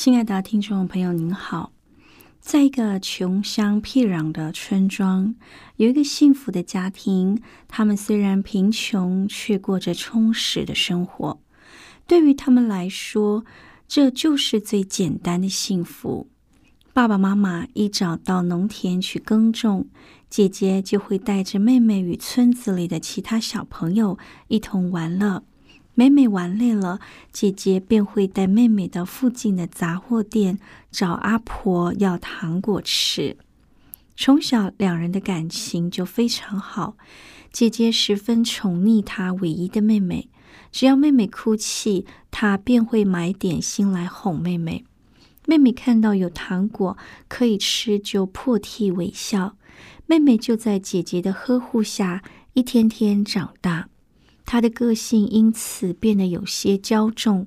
亲爱的听众朋友，您好。在一个穷乡僻壤的村庄，有一个幸福的家庭。他们虽然贫穷，却过着充实的生活。对于他们来说，这就是最简单的幸福。爸爸妈妈一早到农田去耕种，姐姐就会带着妹妹与村子里的其他小朋友一同玩乐。每每玩累了，姐姐便会带妹妹到附近的杂货店找阿婆要糖果吃。从小，两人的感情就非常好。姐姐十分宠溺她唯一的妹妹，只要妹妹哭泣，她便会买点心来哄妹妹。妹妹看到有糖果可以吃，就破涕为笑。妹妹就在姐姐的呵护下，一天天长大。他的个性因此变得有些骄纵。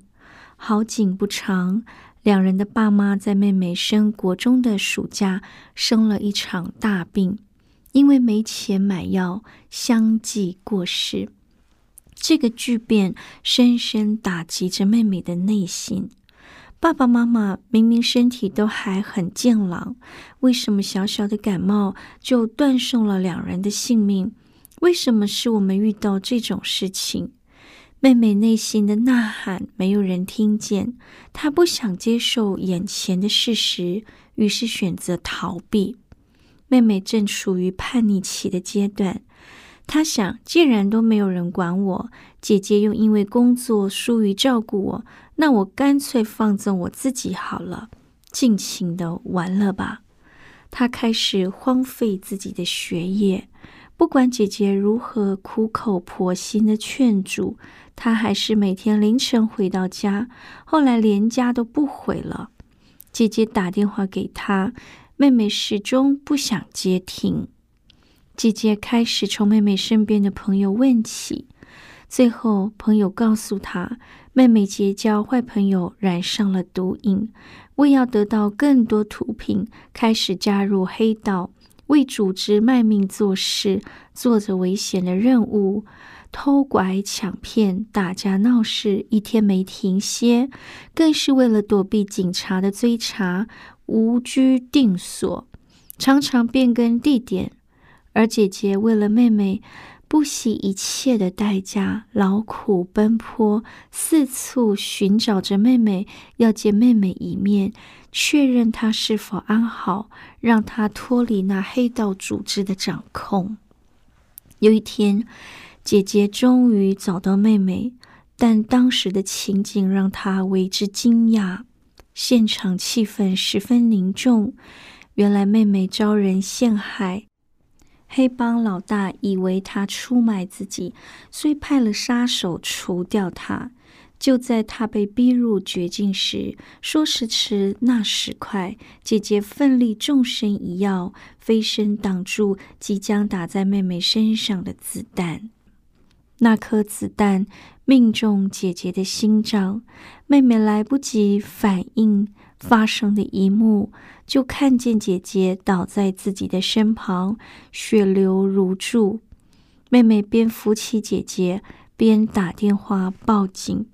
好景不长，两人的爸妈在妹妹升国中的暑假生了一场大病，因为没钱买药，相继过世。这个巨变深深打击着妹妹的内心。爸爸妈妈明明身体都还很健朗，为什么小小的感冒就断送了两人的性命？为什么是我们遇到这种事情？妹妹内心的呐喊没有人听见，她不想接受眼前的事实，于是选择逃避。妹妹正处于叛逆期的阶段，她想，既然都没有人管我，姐姐又因为工作疏于照顾我，那我干脆放纵我自己好了，尽情的玩了吧。她开始荒废自己的学业。不管姐姐如何苦口婆心的劝阻，她还是每天凌晨回到家，后来连家都不回了。姐姐打电话给她，妹妹始终不想接听。姐姐开始从妹妹身边的朋友问起，最后朋友告诉她，妹妹结交坏朋友，染上了毒瘾，为要得到更多毒品，开始加入黑道。为组织卖命做事，做着危险的任务，偷拐抢骗、打架闹事，一天没停歇。更是为了躲避警察的追查，无居定所，常常变更地点。而姐姐为了妹妹，不惜一切的代价，劳苦奔波，四处寻找着妹妹，要见妹妹一面。确认他是否安好，让他脱离那黑道组织的掌控。有一天，姐姐终于找到妹妹，但当时的情景让她为之惊讶。现场气氛十分凝重，原来妹妹遭人陷害，黑帮老大以为她出卖自己，所以派了杀手除掉她。就在他被逼入绝境时，说时迟，那时快，姐姐奋力纵身一跃，飞身挡住即将打在妹妹身上的子弹。那颗子弹命中姐姐的心脏，妹妹来不及反应发生的一幕，就看见姐姐倒在自己的身旁，血流如注。妹妹边扶起姐姐，边打电话报警。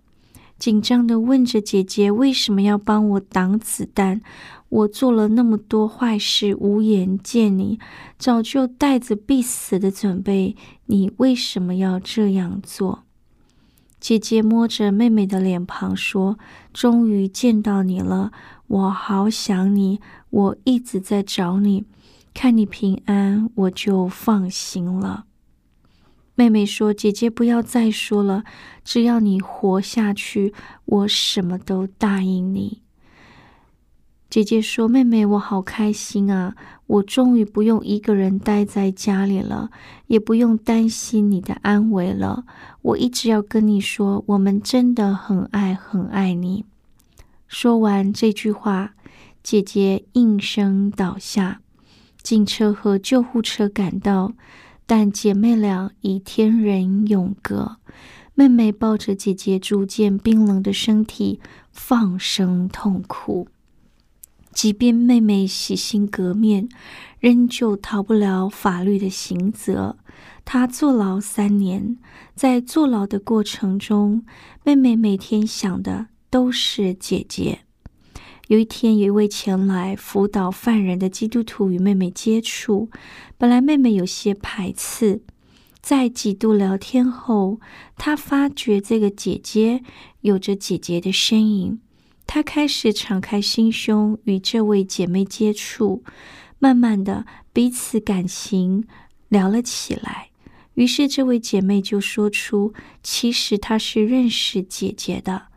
紧张的问着姐姐：“为什么要帮我挡子弹？我做了那么多坏事，无颜见你，早就带着必死的准备，你为什么要这样做？”姐姐摸着妹妹的脸庞说：“终于见到你了，我好想你，我一直在找你，看你平安，我就放心了。”妹妹说：“姐姐不要再说了，只要你活下去，我什么都答应你。”姐姐说：“妹妹，我好开心啊！我终于不用一个人待在家里了，也不用担心你的安危了。我一直要跟你说，我们真的很爱很爱你。”说完这句话，姐姐应声倒下。警车和救护车赶到。但姐妹俩已天人永隔，妹妹抱着姐姐逐渐冰冷的身体，放声痛哭。即便妹妹洗心革面，仍旧逃不了法律的刑责。她坐牢三年，在坐牢的过程中，妹妹每天想的都是姐姐。有一天，有一位前来辅导犯人的基督徒与妹妹接触。本来妹妹有些排斥，在几度聊天后，她发觉这个姐姐有着姐姐的身影。她开始敞开心胸与这位姐妹接触，慢慢的彼此感情聊了起来。于是，这位姐妹就说出，其实她是认识姐姐的。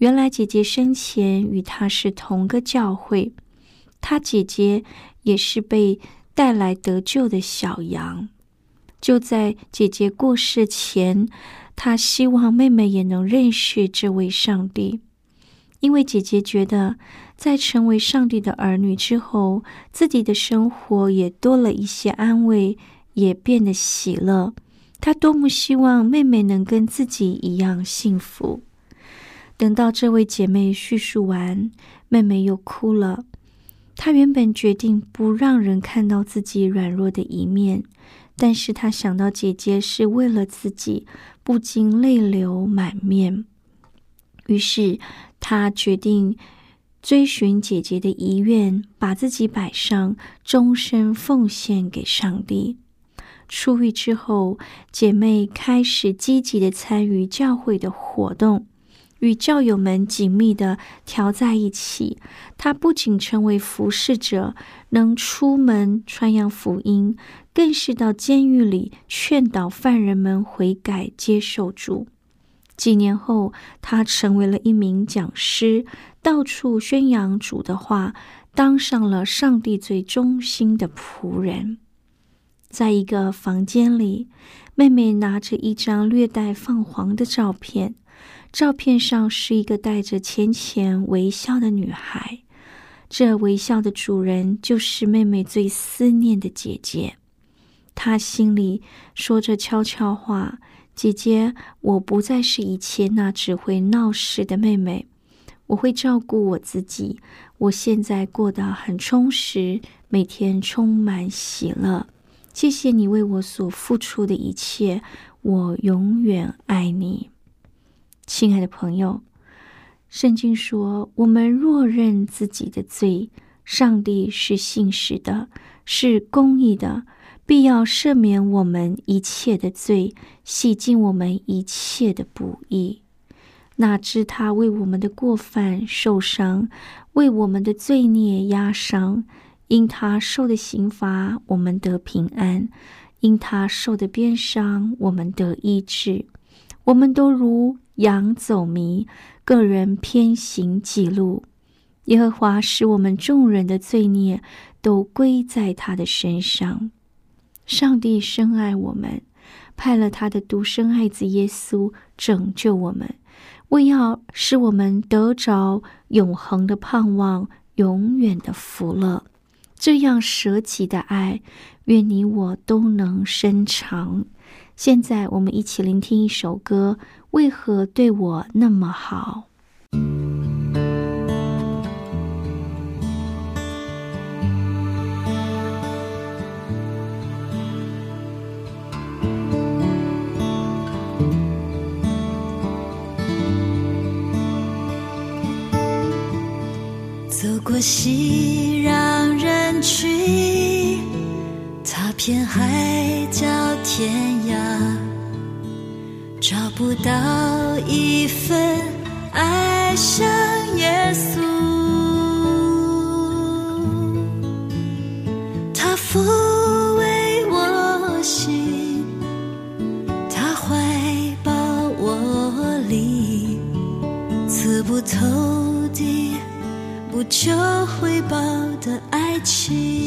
原来姐姐生前与她是同个教会，她姐姐也是被带来得救的小羊。就在姐姐过世前，她希望妹妹也能认识这位上帝，因为姐姐觉得在成为上帝的儿女之后，自己的生活也多了一些安慰，也变得喜乐。她多么希望妹妹能跟自己一样幸福。等到这位姐妹叙述完，妹妹又哭了。她原本决定不让人看到自己软弱的一面，但是她想到姐姐是为了自己，不禁泪流满面。于是她决定追寻姐姐的遗愿，把自己摆上，终身奉献给上帝。出狱之后，姐妹开始积极的参与教会的活动。与教友们紧密的调在一起，他不仅成为服侍者，能出门传扬福音，更是到监狱里劝导犯人们悔改、接受主。几年后，他成为了一名讲师，到处宣扬主的话，当上了上帝最忠心的仆人。在一个房间里，妹妹拿着一张略带泛黄的照片。照片上是一个带着浅浅微笑的女孩，这微笑的主人就是妹妹最思念的姐姐。她心里说着悄悄话：“姐姐，我不再是以前那只会闹事的妹妹，我会照顾我自己。我现在过得很充实，每天充满喜乐。谢谢你为我所付出的一切，我永远爱你。”亲爱的朋友，圣经说：“我们若认自己的罪，上帝是信实的，是公义的，必要赦免我们一切的罪，洗净我们一切的不义。哪知他为我们的过犯受伤，为我们的罪孽压伤。因他受的刑罚，我们得平安；因他受的鞭伤，我们得医治。我们都如。”羊走迷，个人偏行己路。耶和华使我们众人的罪孽都归在他的身上。上帝深爱我们，派了他的独生爱子耶稣拯救我们，为要使我们得着永恒的盼望，永远的福乐。这样舍己的爱，愿你我都能伸长。现在，我们一起聆听一首歌。为何对我那么好？走过熙攘人群踏遍海角天涯。找不到一份爱像耶稣。他抚慰我心，他怀抱我里，刺不透的。不求回报的爱情，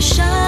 活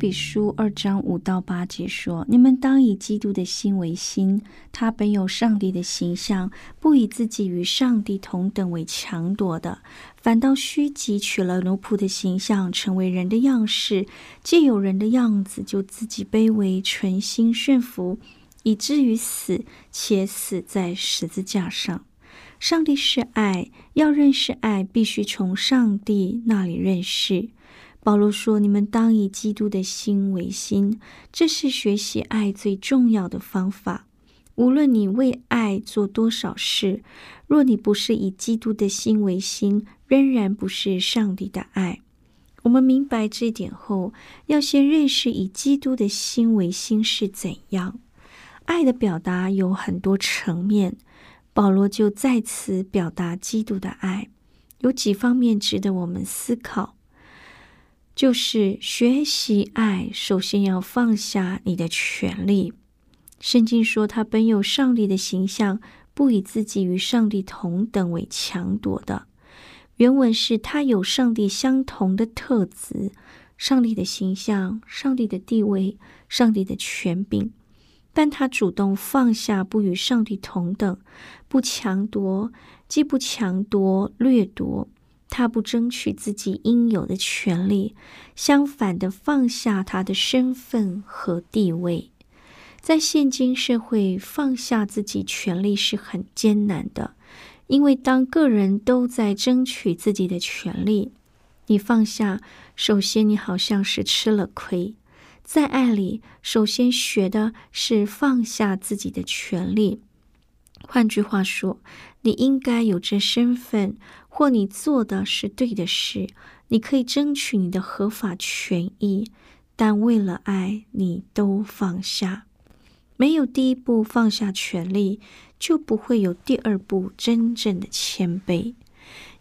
比书》二章五到八节说：“你们当以基督的心为心，他本有上帝的形象，不以自己与上帝同等为强夺的，反倒虚己，取了奴仆的形象，成为人的样式。既有人的样子，就自己卑微，存心顺服，以至于死，且死在十字架上。”上帝是爱，要认识爱，必须从上帝那里认识。保罗说：“你们当以基督的心为心，这是学习爱最重要的方法。无论你为爱做多少事，若你不是以基督的心为心，仍然不是上帝的爱。我们明白这一点后，要先认识以基督的心为心是怎样。爱的表达有很多层面，保罗就在此表达基督的爱，有几方面值得我们思考。就是学习爱，首先要放下你的权利。圣经说，他本有上帝的形象，不以自己与上帝同等为强夺的。原文是他有上帝相同的特质，上帝的形象、上帝的地位、上帝的权柄，但他主动放下，不与上帝同等，不强夺，既不强夺掠夺，他不争取自己应有的权利，相反的放下他的身份和地位。在现今社会，放下自己权利是很艰难的。因为当个人都在争取自己的权利，你放下，首先你好像是吃了亏。在爱里，首先学的是放下自己的权利。换句话说，你应该有这身份，或你做的是对的事，你可以争取你的合法权益。但为了爱，你都放下。没有第一步放下权利。就不会有第二步真正的谦卑。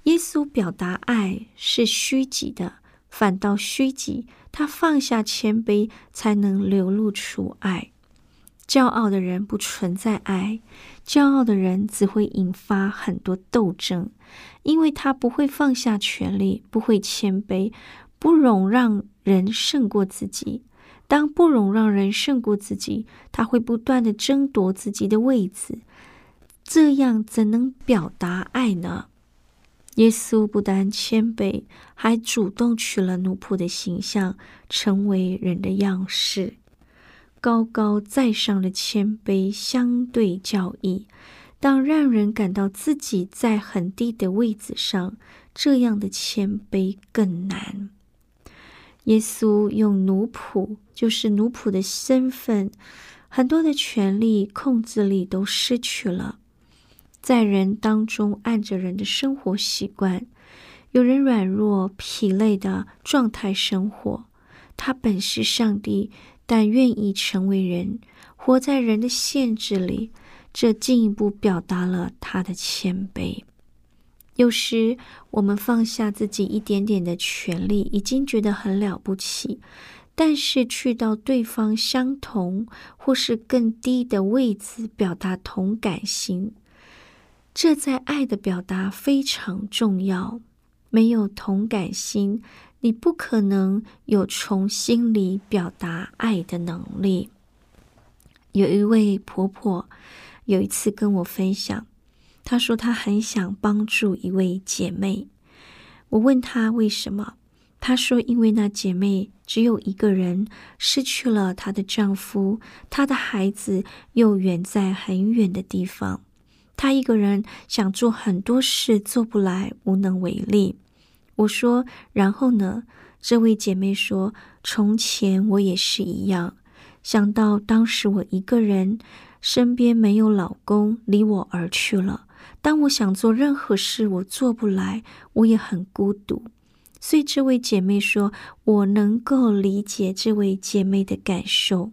耶稣表达爱是虚己的，反倒虚己，他放下谦卑，才能流露出爱。骄傲的人不存在爱，骄傲的人只会引发很多斗争，因为他不会放下权力，不会谦卑，不容让人胜过自己。当不容让人胜过自己，他会不断的争夺自己的位置。这样怎能表达爱呢？耶稣不但谦卑，还主动取了奴仆的形象，成为人的样式。高高在上的谦卑相对较易，当让人感到自己在很低的位置上，这样的谦卑更难。耶稣用奴仆，就是奴仆的身份，很多的权力、控制力都失去了。在人当中，按着人的生活习惯，有人软弱、疲累的状态生活。他本是上帝，但愿意成为人，活在人的限制里。这进一步表达了他的谦卑。有时我们放下自己一点点的权利，已经觉得很了不起，但是去到对方相同或是更低的位置，表达同感心。这在爱的表达非常重要。没有同感心，你不可能有从心里表达爱的能力。有一位婆婆有一次跟我分享，她说她很想帮助一位姐妹。我问她为什么，她说因为那姐妹只有一个人，失去了她的丈夫，她的孩子又远在很远的地方。她一个人想做很多事，做不来，无能为力。我说：“然后呢？”这位姐妹说：“从前我也是一样，想到当时我一个人，身边没有老公，离我而去了。当我想做任何事，我做不来，我也很孤独。所以这位姐妹说，我能够理解这位姐妹的感受。”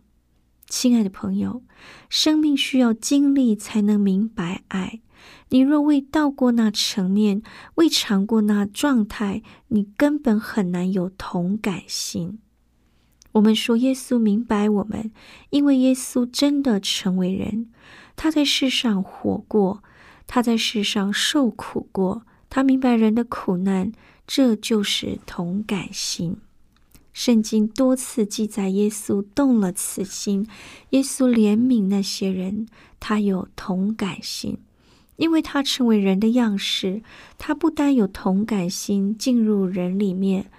亲爱的朋友，生命需要经历才能明白爱。你若未到过那层面，未尝过那状态，你根本很难有同感心。我们说耶稣明白我们，因为耶稣真的成为人，他在世上活过，他在世上受苦过，他明白人的苦难，这就是同感心。圣经多次记载，耶稣动了慈心，耶稣怜悯那些人，他有同感心，因为他成为人的样式，他不单有同感心进入人里面，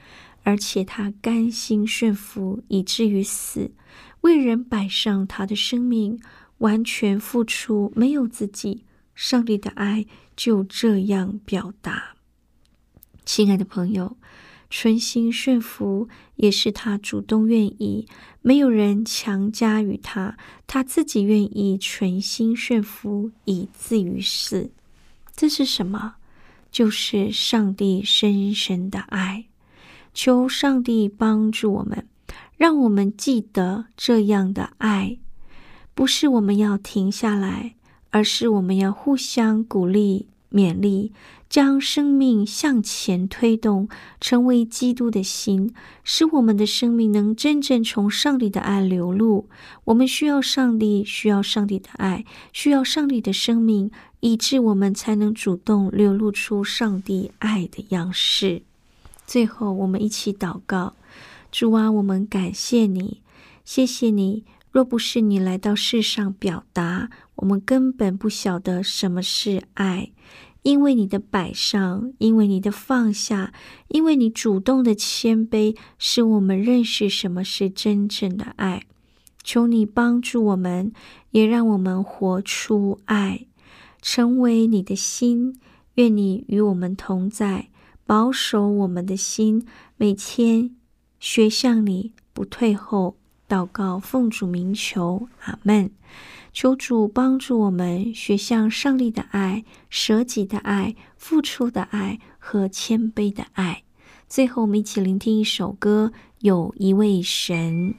而且他甘心顺服，以至于死，为人摆上他的生命，完全付出，没有自己。上帝的爱就这样表达。亲爱的朋友。存心顺服，也是他主动愿意，没有人强加于他，他自己愿意存心顺服，以至于死。这是什么？就是上帝深深的爱。求上帝帮助我们，让我们记得这样的爱，不是我们要停下来，而是我们要互相鼓励、勉励。将生命向前推动，成为基督的心，使我们的生命能真正从上帝的爱流露。我们需要上帝，需要上帝的爱，需要上帝的生命，以致我们才能主动流露出上帝爱的样式。最后，我们一起祷告：主啊，我们感谢你，谢谢你。若不是你来到世上表达，我们根本不晓得什么是爱。因为你的摆上，因为你的放下，因为你主动的谦卑，使我们认识什么是真正的爱。求你帮助我们，也让我们活出爱，成为你的心。愿你与我们同在，保守我们的心，每天学向你，不退后。祷告，奉主名求，阿门。求主帮助我们学向上帝的爱、舍己的爱、付出的爱和谦卑的爱。最后，我们一起聆听一首歌，《有一位神》。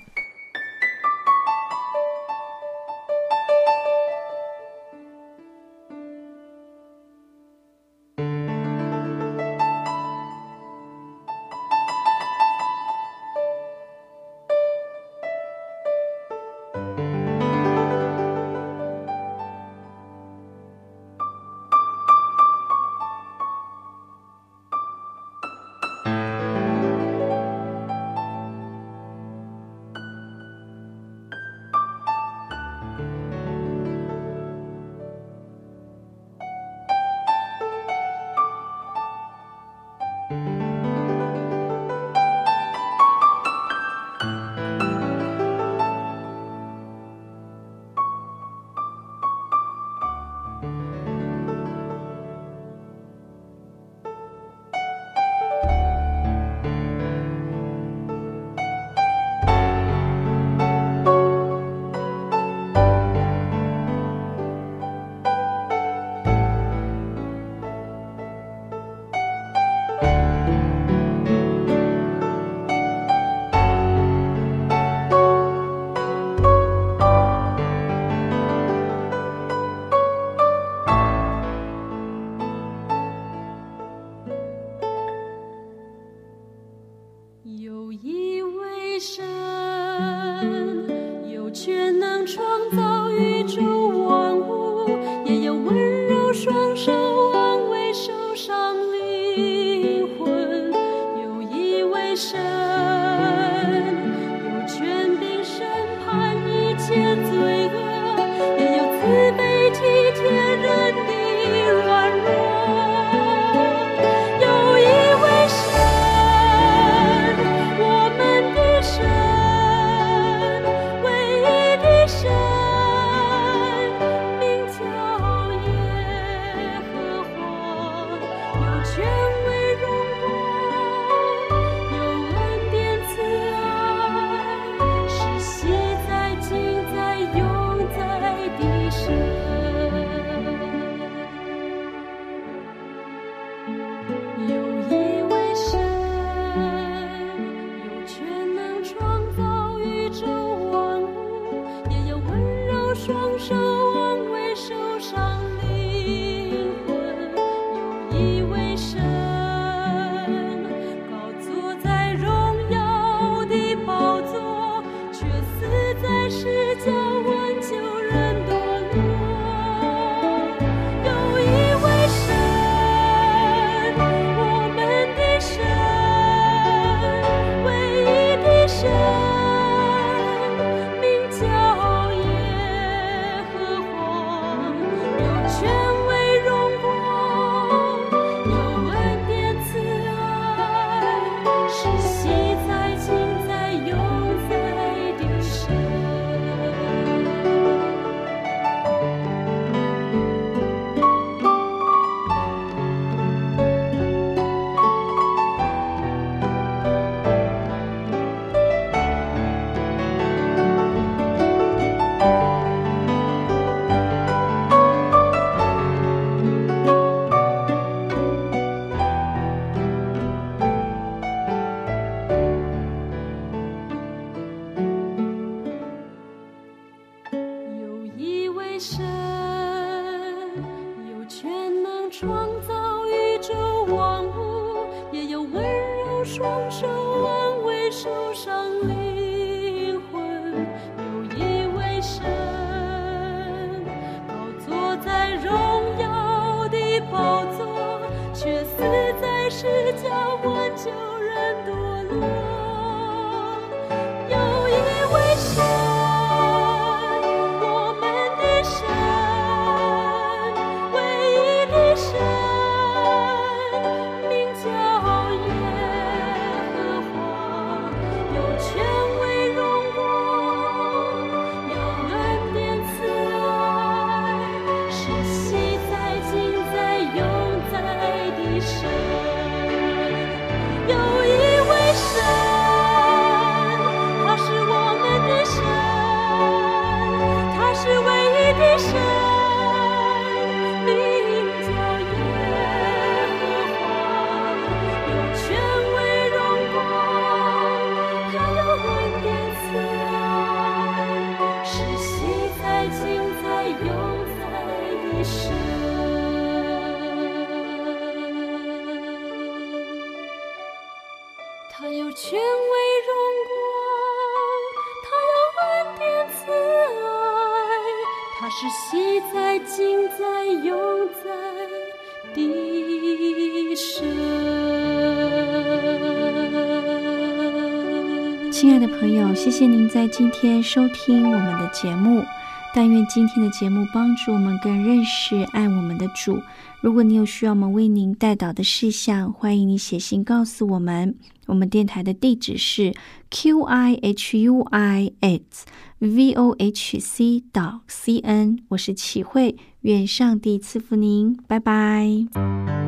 就谢谢您在今天收听我们的节目。但愿今天的节目帮助我们更认识爱我们的主。如果你有需要我们为您带导的事项，欢迎你写信告诉我们。我们电台的地址是 q i h u i at v o h c 到 c n。我是启慧，愿上帝赐福您，拜拜。